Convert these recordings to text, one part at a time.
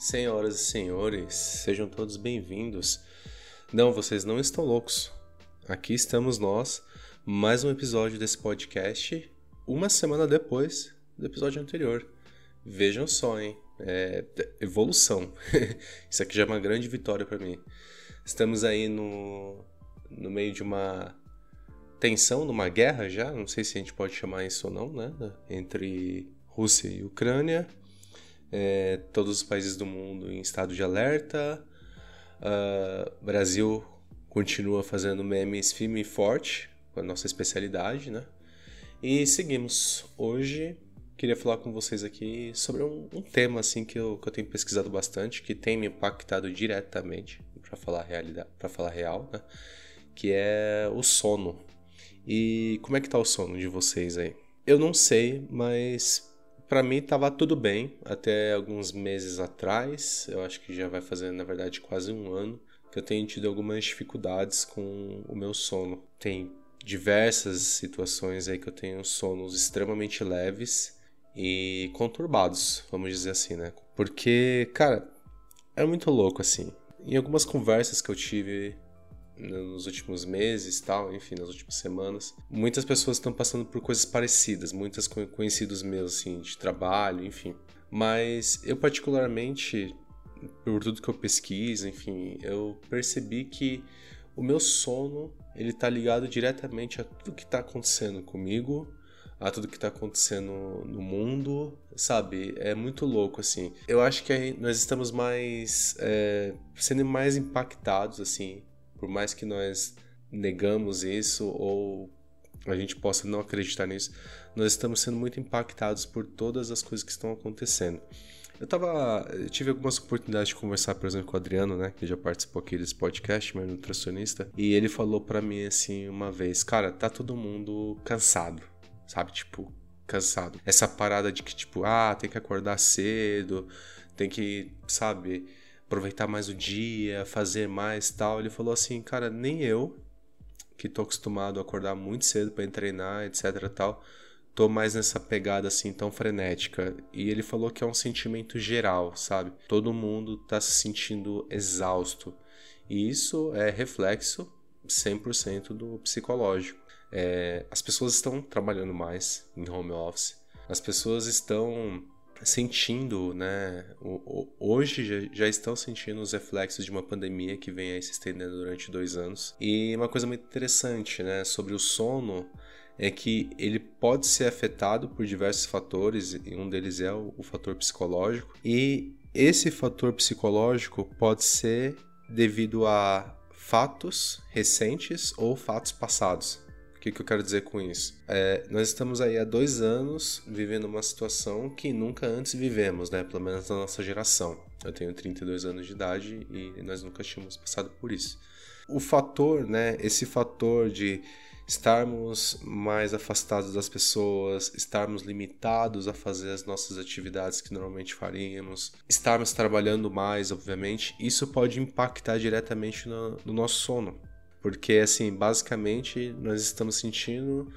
Senhoras e senhores, sejam todos bem-vindos. Não, vocês não estão loucos. Aqui estamos nós, mais um episódio desse podcast, uma semana depois do episódio anterior. Vejam só, hein? É evolução. Isso aqui já é uma grande vitória para mim. Estamos aí no, no meio de uma tensão, numa guerra já, não sei se a gente pode chamar isso ou não, né? Entre Rússia e Ucrânia é, todos os países do mundo em estado de alerta. Uh, Brasil continua fazendo memes firme e forte, com a nossa especialidade, né? E seguimos. Hoje queria falar com vocês aqui sobre um, um tema assim que eu, que eu tenho pesquisado bastante, que tem me impactado diretamente, para falar realidade, para falar real, né? Que é o sono. E como é que tá o sono de vocês aí? Eu não sei, mas para mim tava tudo bem até alguns meses atrás. Eu acho que já vai fazer, na verdade, quase um ano que eu tenho tido algumas dificuldades com o meu sono. Tem diversas situações aí que eu tenho sonos extremamente leves e conturbados, vamos dizer assim, né? Porque, cara, é muito louco assim. Em algumas conversas que eu tive nos últimos meses, tal, enfim, nas últimas semanas. Muitas pessoas estão passando por coisas parecidas, muitas conhecidos meus, assim, de trabalho, enfim. Mas eu particularmente, por tudo que eu pesquiso, enfim, eu percebi que o meu sono ele tá ligado diretamente a tudo que está acontecendo comigo, a tudo que está acontecendo no mundo, sabe? É muito louco, assim. Eu acho que nós estamos mais. É, sendo mais impactados, assim, por mais que nós negamos isso ou a gente possa não acreditar nisso, nós estamos sendo muito impactados por todas as coisas que estão acontecendo. Eu tava. Eu tive algumas oportunidades de conversar, por exemplo, com o Adriano, né? Que já participou aqui desse podcast, meu nutricionista. E ele falou para mim assim uma vez: Cara, tá todo mundo cansado, sabe? Tipo, cansado. Essa parada de que, tipo, ah, tem que acordar cedo, tem que, sabe? Aproveitar mais o dia, fazer mais tal. Ele falou assim, cara, nem eu, que tô acostumado a acordar muito cedo para treinar, etc tal, tô mais nessa pegada assim tão frenética. E ele falou que é um sentimento geral, sabe? Todo mundo tá se sentindo exausto. E isso é reflexo 100% do psicológico. É, as pessoas estão trabalhando mais em home office. As pessoas estão sentindo, né? Hoje já, estão sentindo os reflexos de uma pandemia que vem aí se estendendo durante dois anos. E uma coisa muito interessante, né? Sobre o sono é que ele pode ser afetado por diversos fatores, e um deles é o, o fator psicológico. E esse fator psicológico pode ser devido a fatos recentes ou fatos passados. O que, que eu quero dizer com isso? É, nós estamos aí há dois anos vivendo uma situação que nunca antes vivemos, né? Pelo menos na nossa geração. Eu tenho 32 anos de idade e nós nunca tínhamos passado por isso. O fator, né? Esse fator de estarmos mais afastados das pessoas, estarmos limitados a fazer as nossas atividades que normalmente faríamos, estarmos trabalhando mais, obviamente, isso pode impactar diretamente no, no nosso sono. Porque, assim, basicamente nós estamos sentindo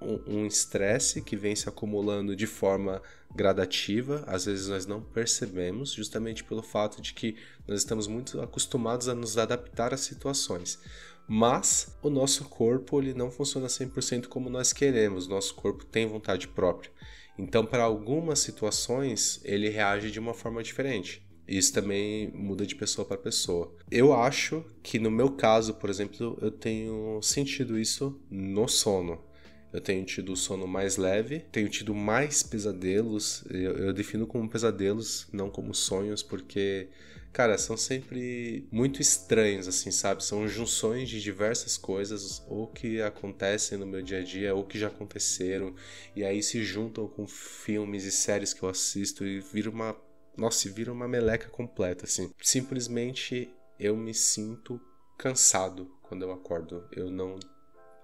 um estresse que vem se acumulando de forma gradativa, às vezes nós não percebemos, justamente pelo fato de que nós estamos muito acostumados a nos adaptar às situações. Mas o nosso corpo ele não funciona 100% como nós queremos, nosso corpo tem vontade própria. Então, para algumas situações, ele reage de uma forma diferente. Isso também muda de pessoa para pessoa. Eu acho que no meu caso, por exemplo, eu tenho sentido isso no sono. Eu tenho tido sono mais leve, tenho tido mais pesadelos. Eu, eu defino como pesadelos, não como sonhos, porque, cara, são sempre muito estranhos, assim, sabe? São junções de diversas coisas, ou que acontecem no meu dia a dia, ou que já aconteceram, e aí se juntam com filmes e séries que eu assisto e vira uma nossa, vira uma meleca completa, assim. Simplesmente eu me sinto cansado quando eu acordo. Eu não,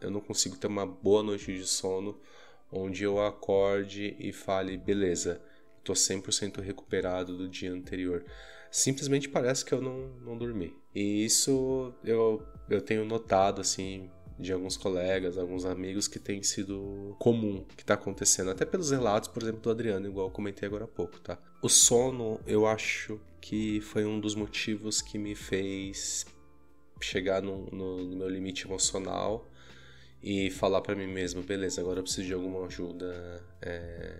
eu não consigo ter uma boa noite de sono onde eu acorde e fale, beleza, tô 100% recuperado do dia anterior. Simplesmente parece que eu não, não dormi. E isso eu, eu tenho notado, assim, de alguns colegas, alguns amigos que tem sido comum, que tá acontecendo. Até pelos relatos, por exemplo, do Adriano, igual eu comentei agora há pouco, tá? O sono, eu acho que foi um dos motivos que me fez chegar no, no, no meu limite emocional e falar para mim mesmo, beleza, agora eu preciso de alguma ajuda é,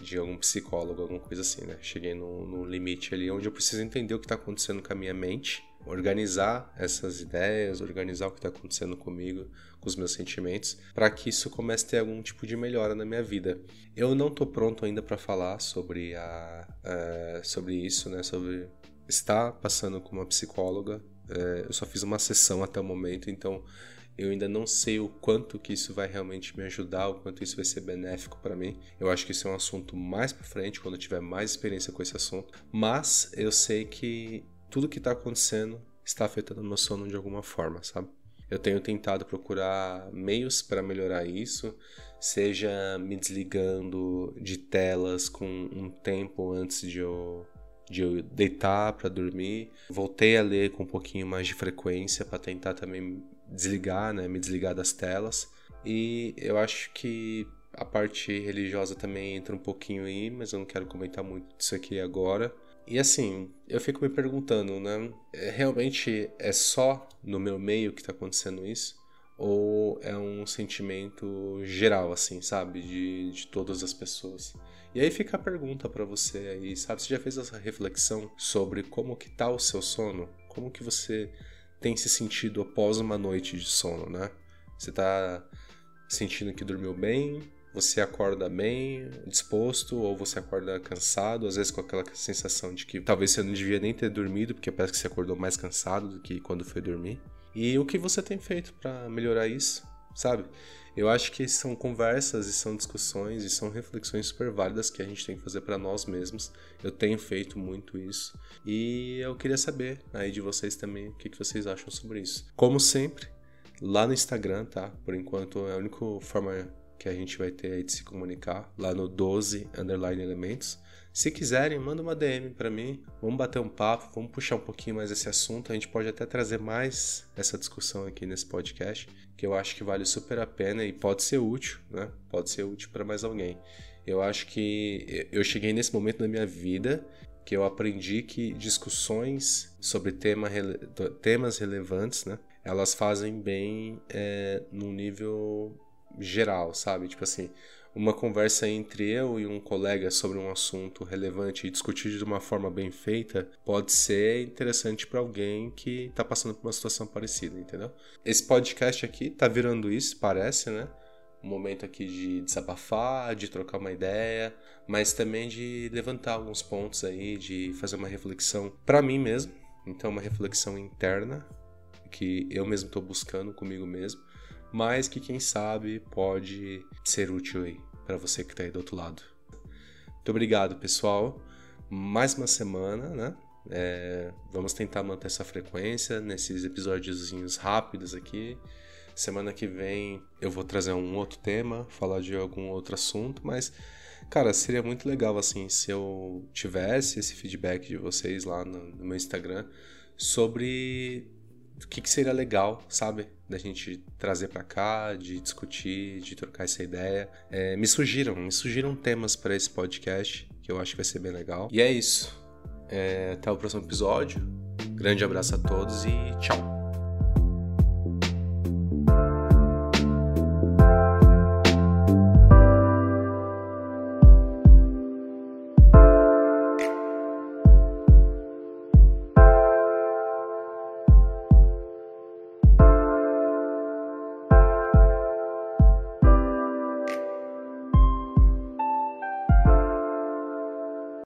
de algum psicólogo, alguma coisa assim, né? Cheguei no, no limite ali onde eu preciso entender o que está acontecendo com a minha mente, organizar essas ideias, organizar o que está acontecendo comigo, com os meus sentimentos, para que isso comece a ter algum tipo de melhora na minha vida. Eu não estou pronto ainda para falar sobre, a, é, sobre isso, né? Sobre estar passando com uma psicóloga. É, eu só fiz uma sessão até o momento, então eu ainda não sei o quanto que isso vai realmente me ajudar, o quanto isso vai ser benéfico para mim. Eu acho que isso é um assunto mais para frente, quando eu tiver mais experiência com esse assunto. Mas eu sei que tudo que está acontecendo está afetando meu sono de alguma forma, sabe? Eu tenho tentado procurar meios para melhorar isso, seja me desligando de telas com um tempo antes de eu de eu deitar para dormir. Voltei a ler com um pouquinho mais de frequência para tentar também desligar, né, me desligar das telas. E eu acho que a parte religiosa também entra um pouquinho aí, mas eu não quero comentar muito disso aqui agora. E assim, eu fico me perguntando, né? É, realmente é só no meu meio que tá acontecendo isso? Ou é um sentimento geral, assim, sabe? De, de todas as pessoas? E aí fica a pergunta para você aí, sabe? Você já fez essa reflexão sobre como que tá o seu sono? Como que você tem se sentido após uma noite de sono, né? Você tá sentindo que dormiu bem, você acorda bem, disposto, ou você acorda cansado, às vezes com aquela sensação de que talvez você não devia nem ter dormido, porque parece que você acordou mais cansado do que quando foi dormir. E o que você tem feito para melhorar isso, sabe? Eu acho que são conversas e são discussões e são reflexões super válidas que a gente tem que fazer para nós mesmos. Eu tenho feito muito isso e eu queria saber aí de vocês também o que, vocês acham sobre isso. Como sempre, lá no Instagram, tá? Por enquanto é a única forma que a gente vai ter aí de se comunicar, lá no 12 underline elementos. Se quiserem, manda uma DM para mim, vamos bater um papo, vamos puxar um pouquinho mais esse assunto. A gente pode até trazer mais essa discussão aqui nesse podcast, que eu acho que vale super a pena e pode ser útil, né? Pode ser útil para mais alguém. Eu acho que eu cheguei nesse momento da minha vida que eu aprendi que discussões sobre tema, temas relevantes, né? Elas fazem bem é, num nível geral, sabe? Tipo assim, uma conversa entre eu e um colega sobre um assunto relevante e discutir de uma forma bem feita pode ser interessante para alguém que está passando por uma situação parecida, entendeu? Esse podcast aqui tá virando isso, parece, né? Um momento aqui de desabafar, de trocar uma ideia, mas também de levantar alguns pontos aí, de fazer uma reflexão para mim mesmo. Então, uma reflexão interna que eu mesmo estou buscando comigo mesmo mas que quem sabe pode ser útil aí para você que está aí do outro lado. Muito obrigado, pessoal. Mais uma semana, né? É, vamos tentar manter essa frequência nesses episódios rápidos aqui. Semana que vem eu vou trazer um outro tema, falar de algum outro assunto, mas, cara, seria muito legal assim se eu tivesse esse feedback de vocês lá no, no meu Instagram sobre o que, que seria legal, sabe? Da gente trazer para cá, de discutir, de trocar essa ideia. É, me surgiram, me surgiram temas para esse podcast que eu acho que vai ser bem legal. E é isso. É, até o próximo episódio. Grande abraço a todos e tchau.